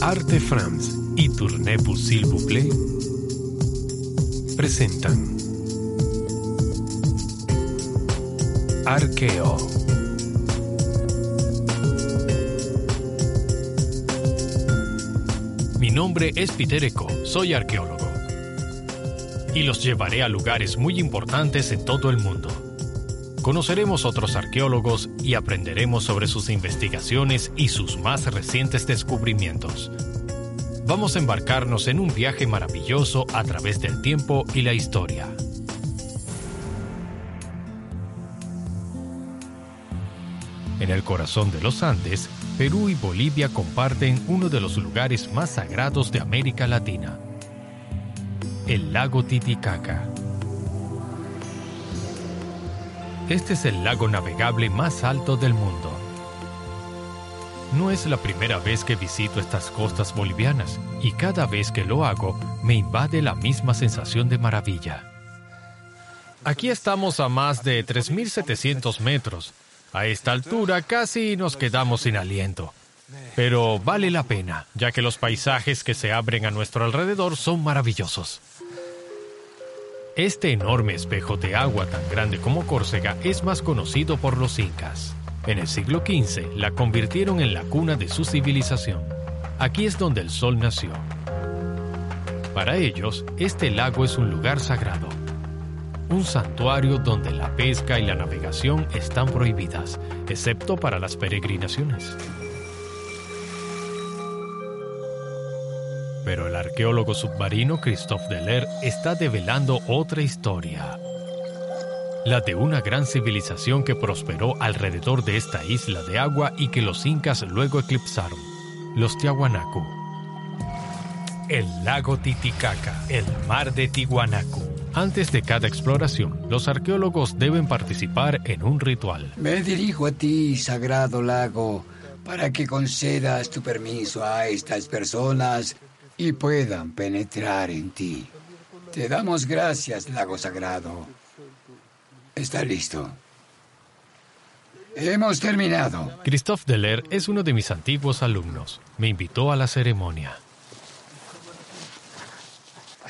Arte France y Tournez-vous s'il vous plaît presentan Arqueo. Mi nombre es Peter Eco, soy arqueólogo. Y los llevaré a lugares muy importantes en todo el mundo. Conoceremos otros arqueólogos y aprenderemos sobre sus investigaciones y sus más recientes descubrimientos. Vamos a embarcarnos en un viaje maravilloso a través del tiempo y la historia. En el corazón de los Andes, Perú y Bolivia comparten uno de los lugares más sagrados de América Latina, el lago Titicaca. Este es el lago navegable más alto del mundo. No es la primera vez que visito estas costas bolivianas y cada vez que lo hago me invade la misma sensación de maravilla. Aquí estamos a más de 3.700 metros. A esta altura casi nos quedamos sin aliento. Pero vale la pena, ya que los paisajes que se abren a nuestro alrededor son maravillosos. Este enorme espejo de agua tan grande como Córcega es más conocido por los incas. En el siglo XV la convirtieron en la cuna de su civilización. Aquí es donde el sol nació. Para ellos, este lago es un lugar sagrado, un santuario donde la pesca y la navegación están prohibidas, excepto para las peregrinaciones. Pero el arqueólogo submarino Christophe Deler está develando otra historia. La de una gran civilización que prosperó alrededor de esta isla de agua y que los incas luego eclipsaron, los Tiahuanacu. El lago Titicaca, el mar de Tiwanaku. Antes de cada exploración, los arqueólogos deben participar en un ritual. Me dirijo a ti, sagrado lago, para que concedas tu permiso a estas personas y puedan penetrar en ti. Te damos gracias, lago sagrado. Está listo. Hemos terminado. Christophe Deler es uno de mis antiguos alumnos. Me invitó a la ceremonia.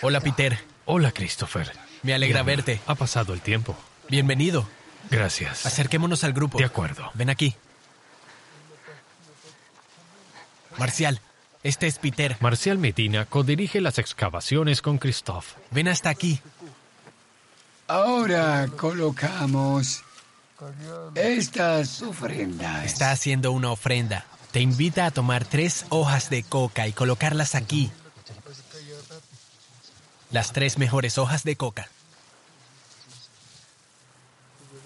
Hola, Peter. Hola, Christopher. Me alegra verte. Ha pasado el tiempo. Bienvenido. Gracias. Acerquémonos al grupo. De acuerdo. Ven aquí. Marcial, este es Peter. Marcial Medina codirige las excavaciones con Christophe. Ven hasta aquí. Ahora colocamos estas ofrendas. Está haciendo una ofrenda. Te invita a tomar tres hojas de coca y colocarlas aquí. Las tres mejores hojas de coca.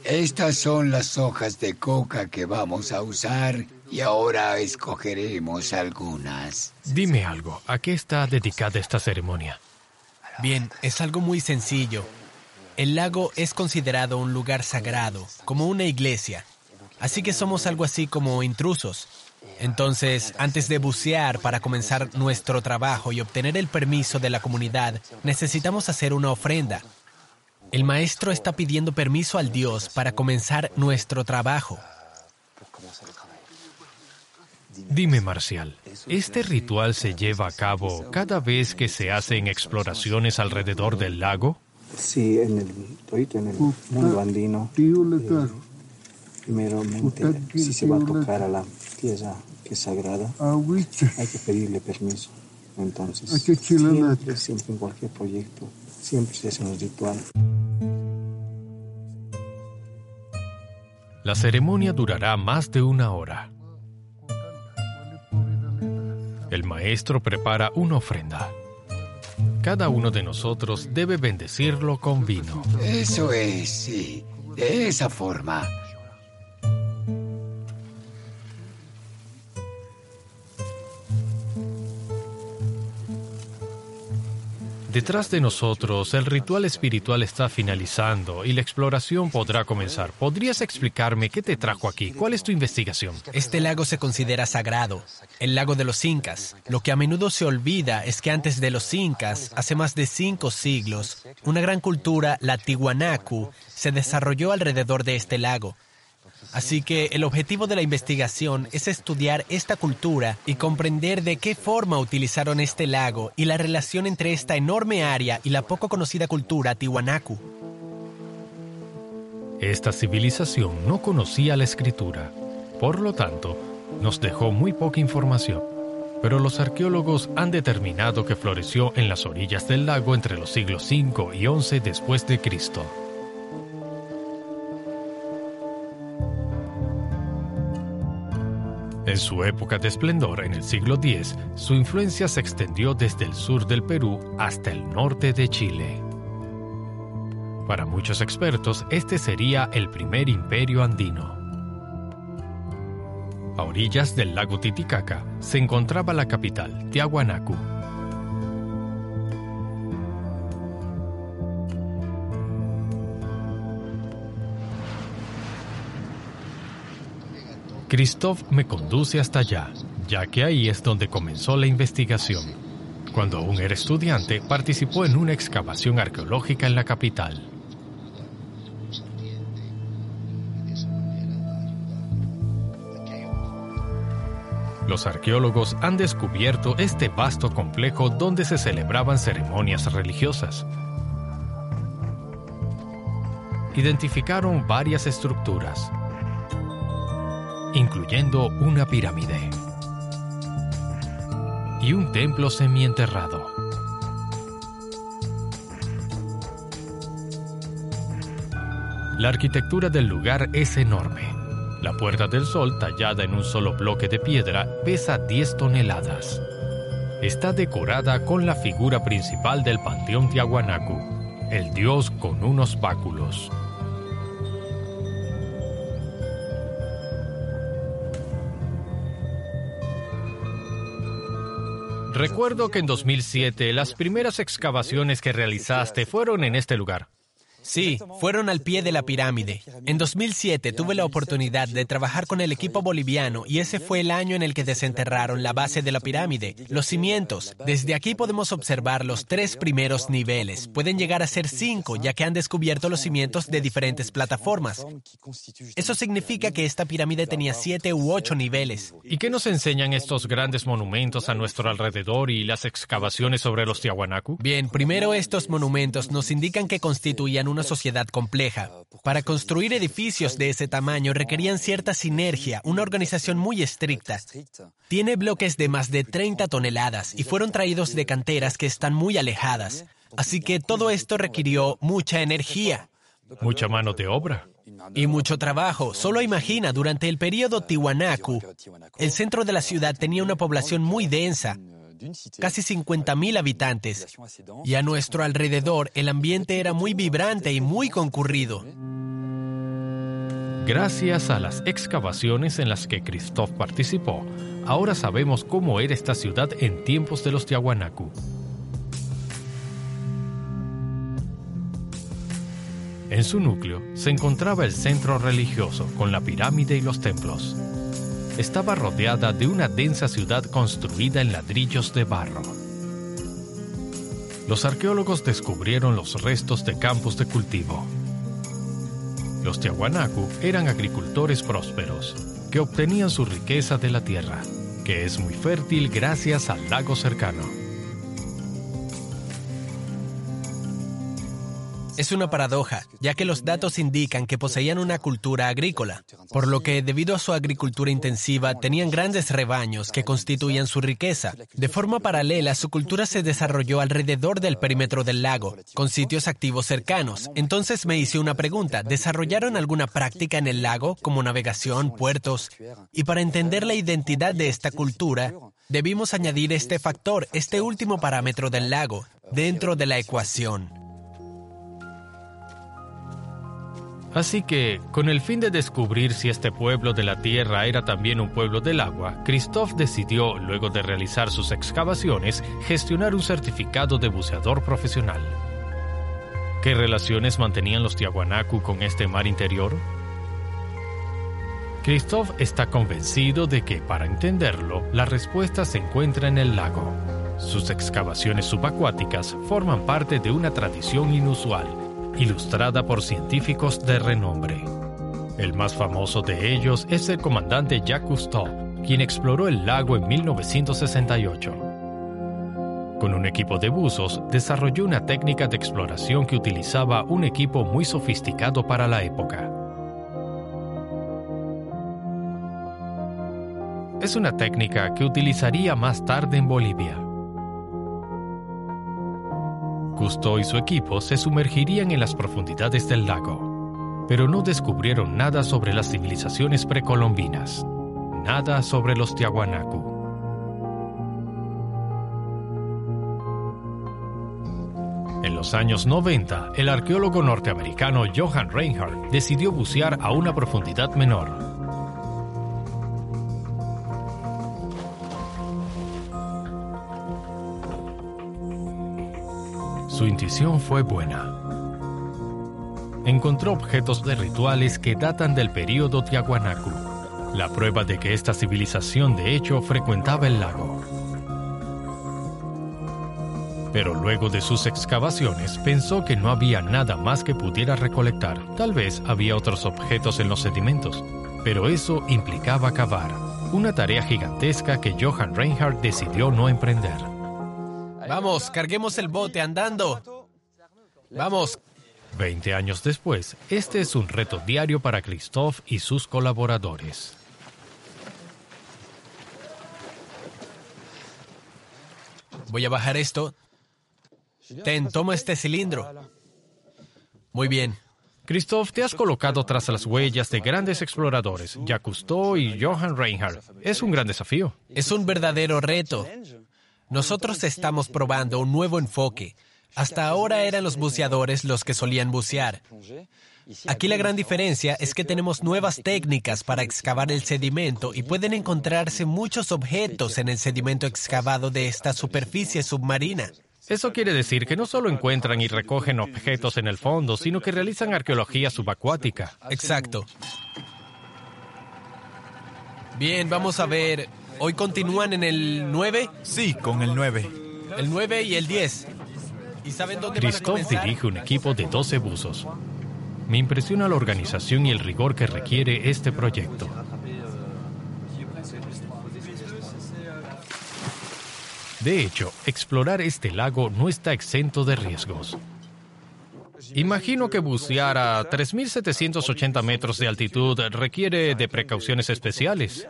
Estas son las hojas de coca que vamos a usar y ahora escogeremos algunas. Dime algo, ¿a qué está dedicada esta ceremonia? Bien, es algo muy sencillo. El lago es considerado un lugar sagrado, como una iglesia. Así que somos algo así como intrusos. Entonces, antes de bucear para comenzar nuestro trabajo y obtener el permiso de la comunidad, necesitamos hacer una ofrenda. El maestro está pidiendo permiso al Dios para comenzar nuestro trabajo. Dime, Marcial, ¿este ritual se lleva a cabo cada vez que se hacen exploraciones alrededor del lago? Sí, en el, en el mundo andino. eh, primeramente, si se va a tocar a la tierra que es sagrada, hay que pedirle permiso. Entonces, siempre, siempre en cualquier proyecto, siempre se hace un ritual. La ceremonia durará más de una hora. El maestro prepara una ofrenda. Cada uno de nosotros debe bendecirlo con vino. Eso es, sí. De esa forma. Detrás de nosotros, el ritual espiritual está finalizando y la exploración podrá comenzar. ¿Podrías explicarme qué te trajo aquí? ¿Cuál es tu investigación? Este lago se considera sagrado, el lago de los incas. Lo que a menudo se olvida es que antes de los incas, hace más de cinco siglos, una gran cultura, la Tiwanaku, se desarrolló alrededor de este lago. Así que el objetivo de la investigación es estudiar esta cultura y comprender de qué forma utilizaron este lago y la relación entre esta enorme área y la poco conocida cultura Tiwanaku. Esta civilización no conocía la escritura, por lo tanto, nos dejó muy poca información. Pero los arqueólogos han determinado que floreció en las orillas del lago entre los siglos 5 y 11 después de Cristo. En su época de esplendor en el siglo X, su influencia se extendió desde el sur del Perú hasta el norte de Chile. Para muchos expertos, este sería el primer imperio andino. A orillas del lago Titicaca se encontraba la capital, Tiahuanacu, Christoph me conduce hasta allá, ya que ahí es donde comenzó la investigación. Cuando aún era estudiante, participó en una excavación arqueológica en la capital. Los arqueólogos han descubierto este vasto complejo donde se celebraban ceremonias religiosas. Identificaron varias estructuras, incluyendo una pirámide y un templo semienterrado. La arquitectura del lugar es enorme. La Puerta del Sol, tallada en un solo bloque de piedra, pesa 10 toneladas. Está decorada con la figura principal del Panteón Tiahuanacu, el dios con unos báculos. Recuerdo que en 2007 las primeras excavaciones que realizaste fueron en este lugar. Sí, fueron al pie de la pirámide. En 2007 tuve la oportunidad de trabajar con el equipo boliviano y ese fue el año en el que desenterraron la base de la pirámide, los cimientos. Desde aquí podemos observar los tres primeros niveles. Pueden llegar a ser cinco ya que han descubierto los cimientos de diferentes plataformas. Eso significa que esta pirámide tenía siete u ocho niveles. ¿Y qué nos enseñan estos grandes monumentos a nuestro alrededor y las excavaciones sobre los Tiahuanacu? Bien, primero estos monumentos nos indican que constituían una sociedad compleja. Para construir edificios de ese tamaño requerían cierta sinergia, una organización muy estricta. Tiene bloques de más de 30 toneladas y fueron traídos de canteras que están muy alejadas. Así que todo esto requirió mucha energía. Mucha mano de obra. Y mucho trabajo. Solo imagina, durante el periodo Tiwanaku, el centro de la ciudad tenía una población muy densa casi 50.000 habitantes, y a nuestro alrededor el ambiente era muy vibrante y muy concurrido. Gracias a las excavaciones en las que Christoph participó, ahora sabemos cómo era esta ciudad en tiempos de los Tiahuanacu. En su núcleo se encontraba el centro religioso con la pirámide y los templos estaba rodeada de una densa ciudad construida en ladrillos de barro. Los arqueólogos descubrieron los restos de campos de cultivo. Los Tiahuanacu eran agricultores prósperos que obtenían su riqueza de la tierra, que es muy fértil gracias al lago cercano. Es una paradoja, ya que los datos indican que poseían una cultura agrícola, por lo que debido a su agricultura intensiva tenían grandes rebaños que constituían su riqueza. De forma paralela, su cultura se desarrolló alrededor del perímetro del lago, con sitios activos cercanos. Entonces me hice una pregunta, ¿desarrollaron alguna práctica en el lago, como navegación, puertos? Y para entender la identidad de esta cultura, debimos añadir este factor, este último parámetro del lago, dentro de la ecuación. Así que, con el fin de descubrir si este pueblo de la tierra era también un pueblo del agua, Christoph decidió, luego de realizar sus excavaciones, gestionar un certificado de buceador profesional. ¿Qué relaciones mantenían los Tiahuanacu con este mar interior? Christoph está convencido de que, para entenderlo, la respuesta se encuentra en el lago. Sus excavaciones subacuáticas forman parte de una tradición inusual, ilustrada por científicos de renombre. El más famoso de ellos es el comandante Jacques Cousteau, quien exploró el lago en 1968. Con un equipo de buzos, desarrolló una técnica de exploración que utilizaba un equipo muy sofisticado para la época. Es una técnica que utilizaría más tarde en Bolivia. Cousteau y su equipo se sumergirían en las profundidades del lago, pero no descubrieron nada sobre las civilizaciones precolombinas, nada sobre los Tiahuanacu. En los años 90, el arqueólogo norteamericano Johann Reinhardt decidió bucear a una profundidad menor, Fue buena. Encontró objetos de rituales que datan del período Tiahuanacu, la prueba de que esta civilización de hecho frecuentaba el lago. Pero luego de sus excavaciones pensó que no había nada más que pudiera recolectar. Tal vez había otros objetos en los sedimentos, pero eso implicaba cavar, una tarea gigantesca que Johann Reinhardt decidió no emprender. Vamos, carguemos el bote andando. Vamos. Veinte años después, este es un reto diario para Christoph y sus colaboradores. Voy a bajar esto. Ten, toma este cilindro. Muy bien. Christoph, te has colocado tras las huellas de grandes exploradores, Jacques Cousteau y Johann Reinhardt. Es un gran desafío. Es un verdadero reto. Nosotros estamos probando un nuevo enfoque. Hasta ahora eran los buceadores los que solían bucear. Aquí la gran diferencia es que tenemos nuevas técnicas para excavar el sedimento y pueden encontrarse muchos objetos en el sedimento excavado de esta superficie submarina. Eso quiere decir que no solo encuentran y recogen objetos en el fondo, sino que realizan arqueología subacuática. Exacto. Bien, vamos a ver. ¿Hoy continúan en el 9? Sí, con el 9. El 9 y el 10. ¿Y saben dónde Christoph dirige un equipo de 12 buzos. Me impresiona la organización y el rigor que requiere este proyecto. De hecho, explorar este lago no está exento de riesgos. Imagino que bucear a 3.780 metros de altitud requiere de precauciones especiales.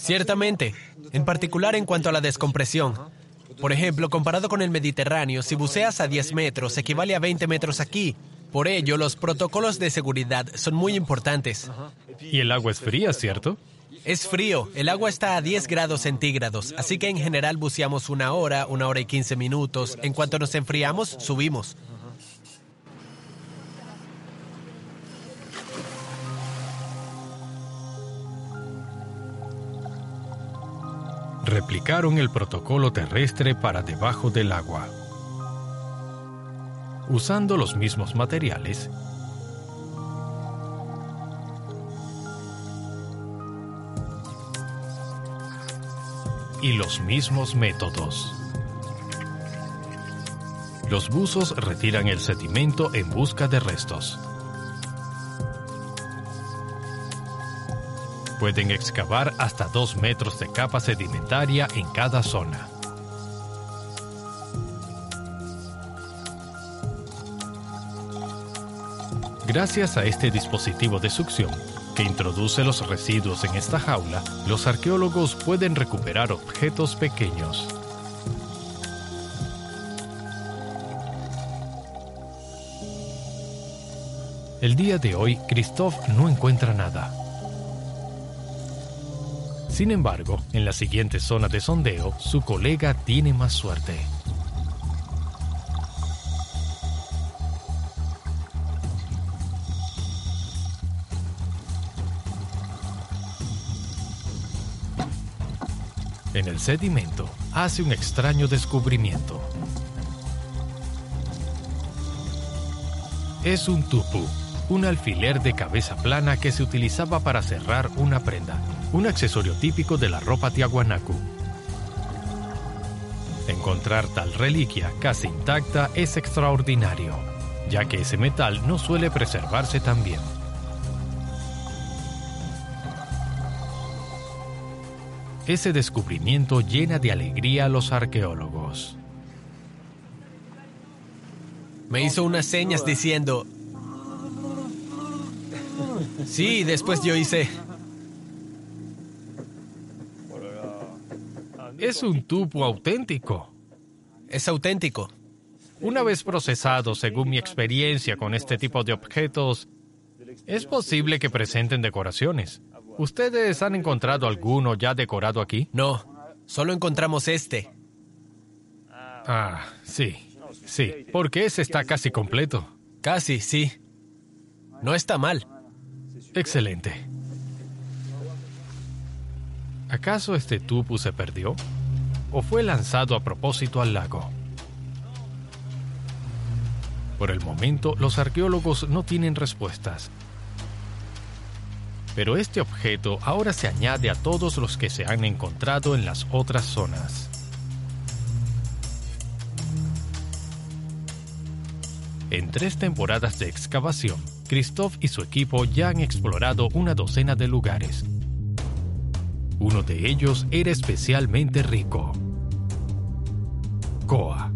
Ciertamente, en particular en cuanto a la descompresión. Por ejemplo, comparado con el Mediterráneo, si buceas a 10 metros equivale a 20 metros aquí. Por ello, los protocolos de seguridad son muy importantes. Y el agua es fría, ¿cierto? Es frío, el agua está a 10 grados centígrados, así que en general buceamos una hora, una hora y 15 minutos. En cuanto nos enfriamos, subimos. Replicaron el protocolo terrestre para debajo del agua. Usando los mismos materiales, y los mismos métodos. Los buzos retiran el sedimento en busca de restos. Pueden excavar hasta dos metros de capa sedimentaria en cada zona. Gracias a este dispositivo de succión, que introduce los residuos en esta jaula, los arqueólogos pueden recuperar objetos pequeños. El día de hoy, Christoph no encuentra nada. Sin embargo, en las siguientes zonas de sondeo, su colega tiene más suerte. En el sedimento hace un extraño descubrimiento. Es un tupú, un alfiler de cabeza plana que se utilizaba para cerrar una prenda un accesorio típico de la ropa tiahuanacu. Encontrar tal reliquia casi intacta es extraordinario, ya que ese metal no suele preservarse tan bien. Ese descubrimiento llena de alegría a los arqueólogos. Me hizo unas señas diciendo... Sí, después yo hice... Es un tubo auténtico. Es auténtico. Una vez procesado, según mi experiencia con este tipo de objetos, es posible que presenten decoraciones. ¿Ustedes han encontrado alguno ya decorado aquí? No, solo encontramos este. Ah, sí, sí, porque ese está casi completo. Casi, sí. No está mal. Excelente. ¿Acaso este tupu se perdió? ¿O fue lanzado a propósito al lago? Por el momento, los arqueólogos no tienen respuestas. Pero este objeto ahora se añade a todos los que se han encontrado en las otras zonas. En tres temporadas de excavación, Christoph y su equipo ya han explorado una docena de lugares, uno de ellos era especialmente rico. Coa.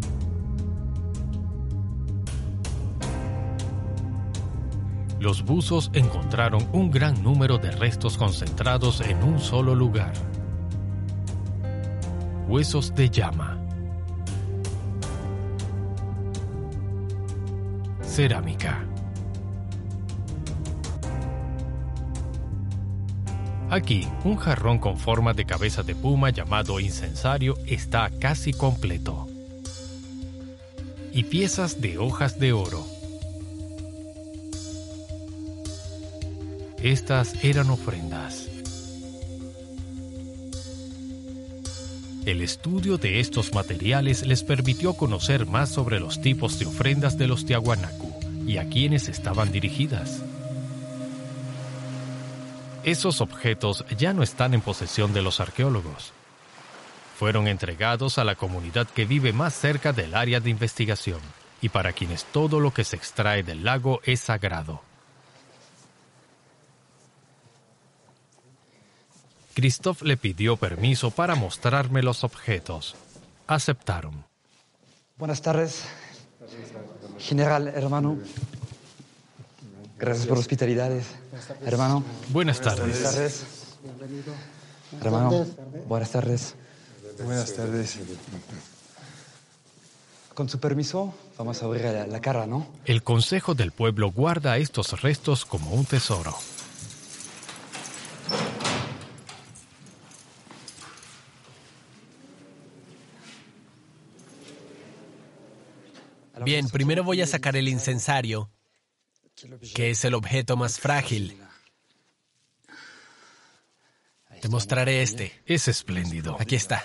Los buzos encontraron un gran número de restos concentrados en un solo lugar. Huesos de llama. Cerámica. Aquí, un jarrón con forma de cabeza de puma llamado incensario está casi completo. Y piezas de hojas de oro. Estas eran ofrendas. El estudio de estos materiales les permitió conocer más sobre los tipos de ofrendas de los Tiahuanacu y a quienes estaban dirigidas. Esos objetos ya no están en posesión de los arqueólogos. Fueron entregados a la comunidad que vive más cerca del área de investigación y para quienes todo lo que se extrae del lago es sagrado. Christoph le pidió permiso para mostrarme los objetos. Aceptaron. Buenas tardes, general hermano. Gracias por hospitalidades, hermano. Buenas tardes. Buenas tardes. Hermano, buenas tardes. Buenas tardes. Con su permiso, vamos a abrir la, la cara, ¿no? El Consejo del Pueblo guarda estos restos como un tesoro. Bien, primero voy a sacar el incensario, que es el objeto más frágil. Te mostraré este. Es espléndido. Aquí está.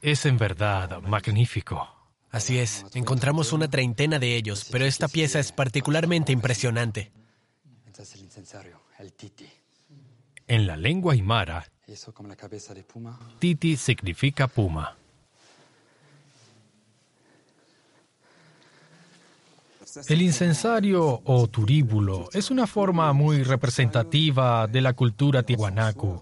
Es en verdad magnífico. Así es, encontramos una treintena de ellos, pero esta pieza es particularmente impresionante. Es el incensario, el titi. En la lengua aymara, Y eso como la cabeza de puma. titi significa puma. El incensario o turíbulo es una forma muy representativa de la cultura tiahuanacu.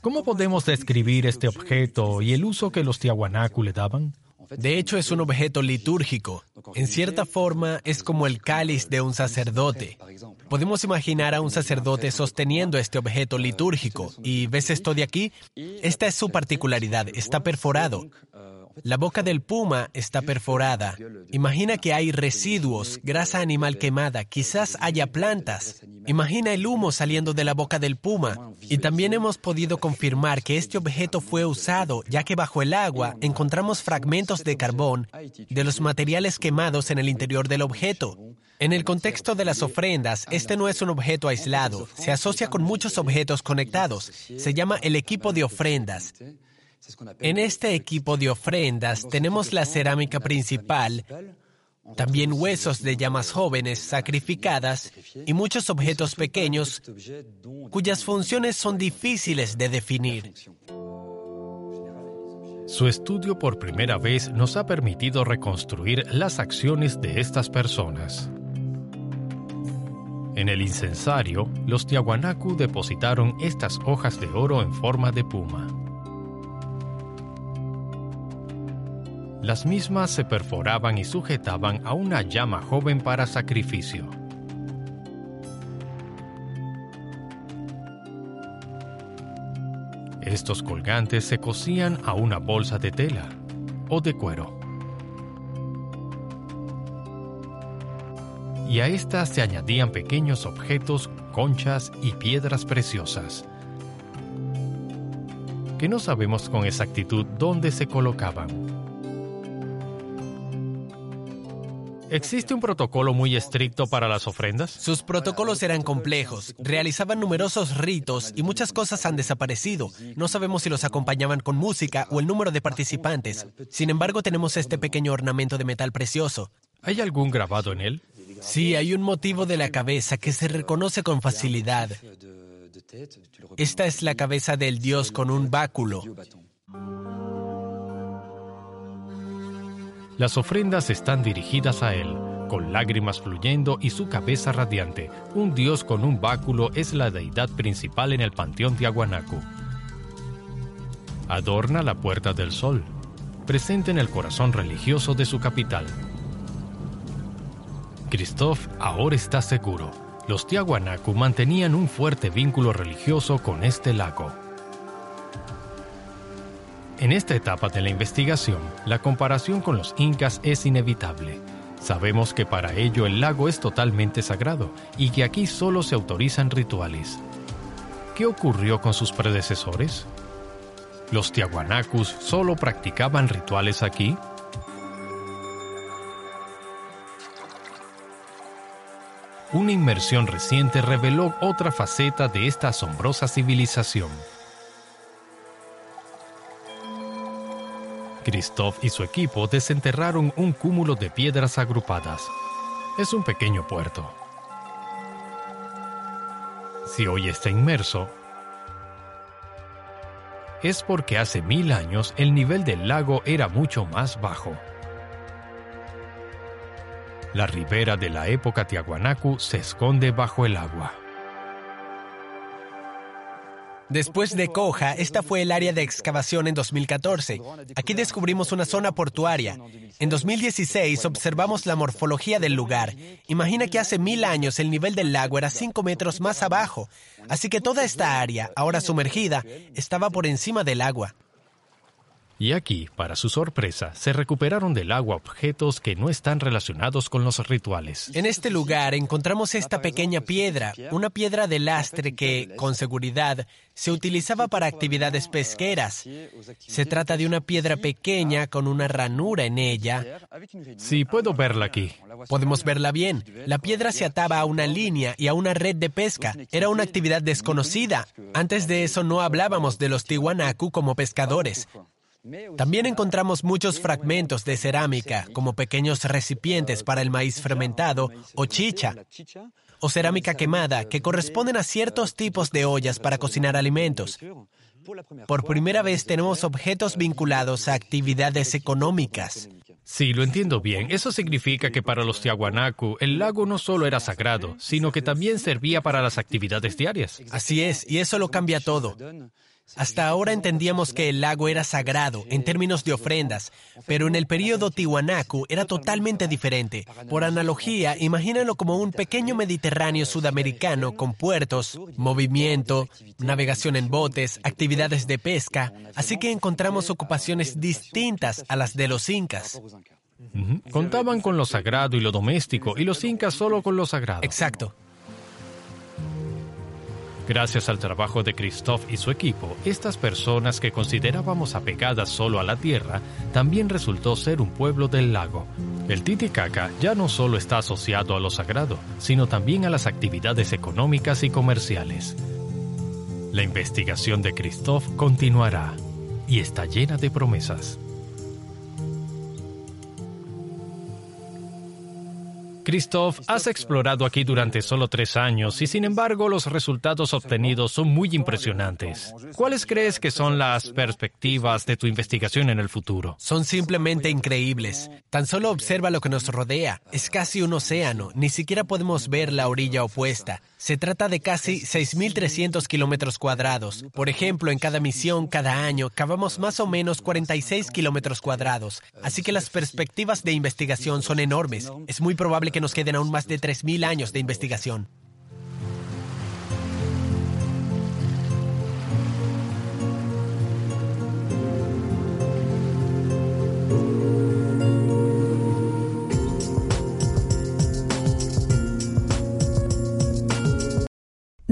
¿Cómo podemos describir este objeto y el uso que los tiahuanacu le daban? De hecho, es un objeto litúrgico. En cierta forma, es como el cáliz de un sacerdote. Podemos imaginar a un sacerdote sosteniendo este objeto litúrgico. ¿Y ves esto de aquí? Esta es su particularidad. Está perforado. La boca del puma está perforada. Imagina que hay residuos, grasa animal quemada, quizás haya plantas. Imagina el humo saliendo de la boca del puma. Y también hemos podido confirmar que este objeto fue usado, ya que bajo el agua encontramos fragmentos de carbón de los materiales quemados en el interior del objeto. En el contexto de las ofrendas, este no es un objeto aislado, se asocia con muchos objetos conectados. Se llama el equipo de ofrendas. En este equipo de ofrendas tenemos la cerámica principal, también huesos de llamas jóvenes sacrificadas y muchos objetos pequeños cuyas funciones son difíciles de definir. Su estudio por primera vez nos ha permitido reconstruir las acciones de estas personas. En el incensario, los Tiahuanacu depositaron estas hojas de oro en forma de puma. Las mismas se perforaban y sujetaban a una llama joven para sacrificio. Estos colgantes se cosían a una bolsa de tela o de cuero. Y a estas se añadían pequeños objetos, conchas y piedras preciosas, que no sabemos con exactitud dónde se colocaban. ¿Existe un protocolo muy estricto para las ofrendas? Sus protocolos eran complejos, realizaban numerosos ritos y muchas cosas han desaparecido. No sabemos si los acompañaban con música o el número de participantes. Sin embargo, tenemos este pequeño ornamento de metal precioso. ¿Hay algún grabado en él? Sí, hay un motivo de la cabeza que se reconoce con facilidad. Esta es la cabeza del dios con un báculo. Las ofrendas están dirigidas a él, con lágrimas fluyendo y su cabeza radiante. Un dios con un báculo es la deidad principal en el panteón de. Adorna la Puerta del Sol, presente en el corazón religioso de su capital. Christoph ahora está seguro. Los Tiahuanacu mantenían un fuerte vínculo religioso con este lago. En esta etapa de la investigación, la comparación con los incas es inevitable. Sabemos que para ello el lago es totalmente sagrado y que aquí solo se autorizan rituales. ¿Qué ocurrió con sus predecesores? ¿Los tiahuanacus solo practicaban rituales aquí? Una inmersión reciente reveló otra faceta de esta asombrosa civilización. Christoph y su equipo desenterraron un cúmulo de piedras agrupadas. Es un pequeño puerto. Si hoy está inmerso, es porque hace mil años el nivel del lago era mucho más bajo. La ribera de la época Tiahuanacu se esconde bajo el agua. Después de Coja, esta fue el área de excavación en 2014. Aquí descubrimos una zona portuaria. En 2016 observamos la morfología del lugar. Imagina que hace mil años el nivel del lago era cinco metros más abajo, así que toda esta área, ahora sumergida, estaba por encima del agua. Y aquí, para su sorpresa, se recuperaron del agua objetos que no están relacionados con los rituales. En este lugar encontramos esta pequeña piedra, una piedra de lastre que, con seguridad, se utilizaba para actividades pesqueras. Se trata de una piedra pequeña con una ranura en ella. Sí, puedo verla aquí. Podemos verla bien. La piedra se ataba a una línea y a una red de pesca. Era una actividad desconocida. Antes de eso no hablábamos de los Tiwanaku como pescadores. También encontramos muchos fragmentos de cerámica, como pequeños recipientes para el maíz fermentado o chicha, o cerámica quemada, que corresponden a ciertos tipos de ollas para cocinar alimentos. Por primera vez tenemos objetos vinculados a actividades económicas. Sí, lo entiendo bien. Eso significa que para los Tiahuanacu el lago no solo era sagrado, sino que también servía para las actividades diarias. Así es, y eso lo cambia todo. Hasta ahora entendíamos que el lago era sagrado en términos de ofrendas, pero en el período Tiwanaku era totalmente diferente. Por analogía, imagínalo como un pequeño Mediterráneo sudamericano con puertos, movimiento, navegación en botes, actividades de pesca, así que encontramos ocupaciones distintas a las de los incas. Contaban con lo sagrado y lo doméstico, y los incas solo con lo sagrado. Exacto. Gracias al trabajo de Christoph y su equipo, estas personas que considerábamos apegadas solo a la tierra, también resultó ser un pueblo del lago. El Titicaca ya no solo está asociado a lo sagrado, sino también a las actividades económicas y comerciales. La investigación de Christoph continuará. y está llena de promesas. Christoph, has explorado aquí durante solo tres años y sin embargo los resultados obtenidos son muy impresionantes. ¿Cuáles crees que son las perspectivas de tu investigación en el futuro? Son simplemente increíbles. Tan solo observa lo que nos rodea. Es casi un océano, ni siquiera podemos ver la orilla opuesta. Se trata de casi 6.300 kilómetros cuadrados. Por ejemplo, en cada misión, cada año, cavamos más o menos 46 kilómetros cuadrados. Así que las perspectivas de investigación son enormes. Es muy probable que nos queden aún más de 3.000 años de investigación.